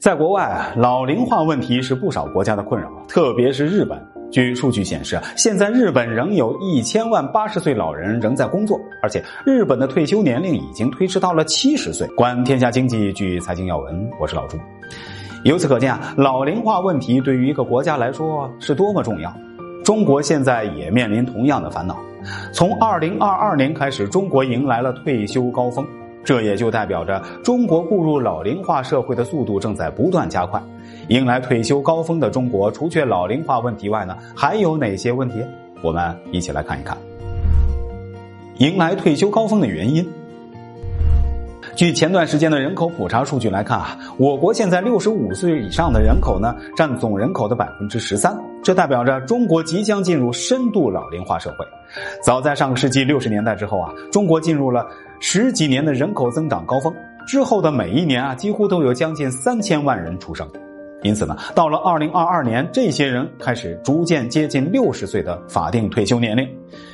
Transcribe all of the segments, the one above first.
在国外，老龄化问题是不少国家的困扰，特别是日本。据数据显示，现在日本仍有一千万八十岁老人仍在工作，而且日本的退休年龄已经推迟到了七十岁。观天下经济，据财经要闻，我是老朱。由此可见啊，老龄化问题对于一个国家来说是多么重要。中国现在也面临同样的烦恼。从二零二二年开始，中国迎来了退休高峰。这也就代表着中国步入老龄化社会的速度正在不断加快，迎来退休高峰的中国，除却老龄化问题外呢，还有哪些问题？我们一起来看一看。迎来退休高峰的原因。据前段时间的人口普查数据来看啊，我国现在六十五岁以上的人口呢，占总人口的百分之十三，这代表着中国即将进入深度老龄化社会。早在上个世纪六十年代之后啊，中国进入了十几年的人口增长高峰，之后的每一年啊，几乎都有将近三千万人出生。因此呢，到了二零二二年，这些人开始逐渐接近六十岁的法定退休年龄，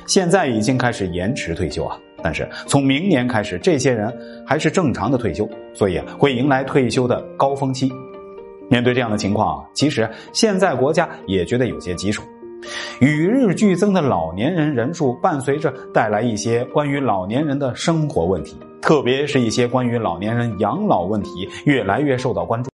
现在已经开始延迟退休啊。但是从明年开始，这些人还是正常的退休，所以会迎来退休的高峰期。面对这样的情况，其实现在国家也觉得有些棘手。与日俱增的老年人人数，伴随着带来一些关于老年人的生活问题，特别是一些关于老年人养老问题，越来越受到关注。